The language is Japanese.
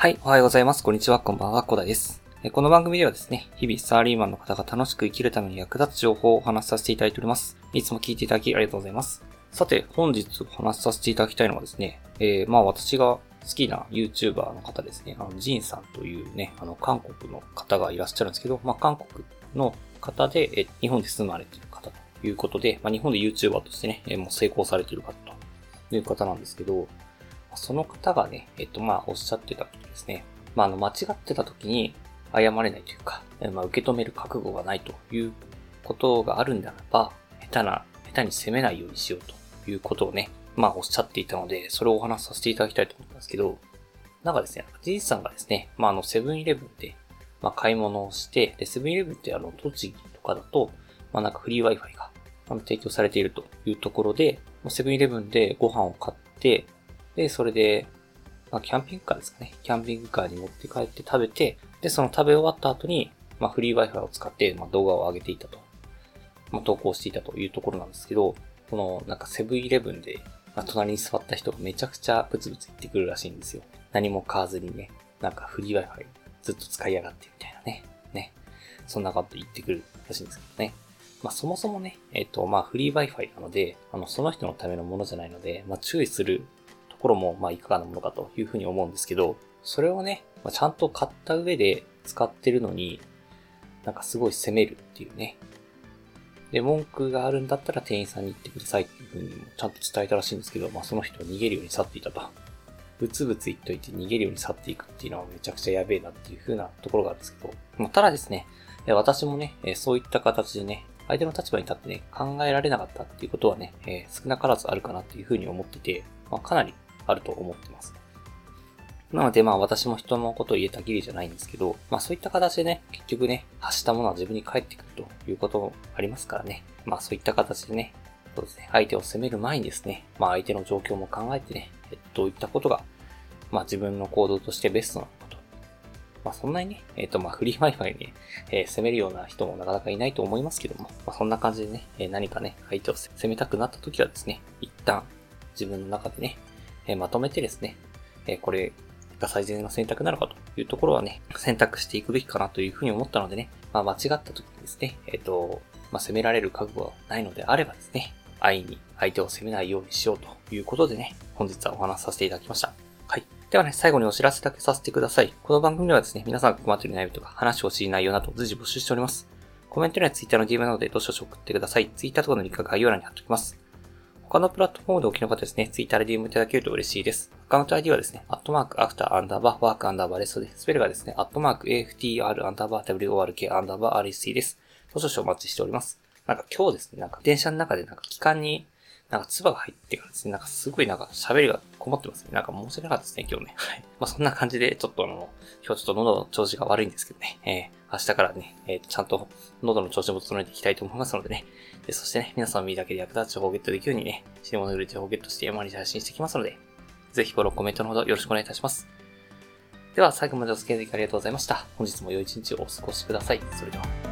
はい、おはようございます。こんにちは、こんばんは、コダです。この番組ではですね、日々サラリーマンの方が楽しく生きるために役立つ情報をお話しさせていただいております。いつも聞いていただきありがとうございます。さて、本日お話しさせていただきたいのはですね、えー、まあ私が好きな YouTuber の方ですね、あの、ジンさんというね、あの、韓国の方がいらっしゃるんですけど、まあ韓国の方で、え日本で住まれている方ということで、まあ日本で YouTuber としてね、もう成功されている方という方なんですけど、その方がね、えっと、まあおっしゃってたことですね、まあ、あの、間違ってた時に謝れないというか、まあ、受け止める覚悟がないということがあるんだらば、下手な、下手に責めないようにしようということをね、まあ、おっしゃっていたので、それをお話しさせていただきたいと思ったんですけど、なんかですね、じいさんがですね、まあ、あの、セブンイレブンで、まあ、買い物をして、で、セブンイレブンってあの、栃木とかだと、まあ、なんかフリー Wi-Fi が、あの、提供されているというところで、セブンイレブンでご飯を買って、で、それで、まあ、キャンピングカーですかね。キャンピングカーに持って帰って食べて、で、その食べ終わった後に、まあ、フリー Wi-Fi を使って、まあ、動画を上げていたと。まあ、投稿していたというところなんですけど、この、なんかセブンイレブンで、まあ、隣に座った人がめちゃくちゃブツブツ言ってくるらしいんですよ。何も買わずにね、なんかフリー Wi-Fi ずっと使いやがってみたいなね。ね。そんなこと言ってくるらしいんですけどね。まあそもそもね、えっ、と、まあフリー Wi-Fi なので、あの、その人のためのものじゃないので、まあ注意するころも、まあ、いかがなものかというふうに思うんですけど、それをね、まあ、ちゃんと買った上で使ってるのに、なんかすごい責めるっていうね。で、文句があるんだったら店員さんに言ってくださいっていうふうにもちゃんと伝えたらしいんですけど、まあその人は逃げるように去っていたと。ブツブツ言っといて逃げるように去っていくっていうのはめちゃくちゃやべえなっていう風なところがあるんですけど、まあ、ただですね、私もね、そういった形でね、相手の立場に立ってね、考えられなかったっていうことはね、少なからずあるかなっていう風に思ってて、まあ、かなりあると思ってます。なのでまあ私も人のことを言えたぎりじゃないんですけど、まあそういった形でね、結局ね、発したものは自分に返ってくるということもありますからね。まあそういった形でね、そうですね、相手を責める前にですね、まあ相手の状況も考えてね、どういったことが、まあ自分の行動としてベストなのかと。まあそんなにね、えっ、とまあフリー Wi-Fi に、えー、責めるような人もなかなかいないと思いますけども、まあそんな感じでね、え、何かね、相手を責めたくなった時はですね、一旦自分の中でね、えまとめてですね、えこれが最善の選択なのかというところはね、選択していくべきかなというふうに思ったのでね、まあ間違った時にですね、えっ、と、まあ責められる覚悟がないのであればですね、安易に相手を責めないようにしようということでね、本日はお話しさせていただきました。はい。ではね、最後にお知らせだけさせてください。この番組ではですね、皆さんが困っている悩みとか話してほしい内容など随時募集しております。コメントには Twitter の DM などでどしどし送ってください。Twitter とかのリンクが概要欄に貼っておきます。他のプラットフォームでお聞きの方ですね、ツイッターで DM いただけると嬉しいです。アカウント ID はですね、アットマーク after アンダーバー work アンダーバー rest で、スペルがですね、アットマーク AFTR アンダーバー WORK アンダーバー RSC です。少々お待ちしております。なんか今日ですね、なんか電車の中でなんか機関になんか唾が入ってからですね、なんかすごいなんか喋りが困ってますね。なんか申し訳なかったですね、今日ね。はい。まあそんな感じで、ちょっとあの、今日ちょっと喉の調子が悪いんですけどね、えー、明日からね、えー、ちゃんと喉の調子も整えていきたいと思いますのでね、でそしてね、皆さんの身だけで役立つ情報をゲットできるようにね、死に物売る情報をゲットして山に配信していきますので、ぜひフォロー、コメントのほどよろしくお願いいたします。では、最後までお付き合いいただきありがとうございました。本日も良い一日をお過ごしください。それでは。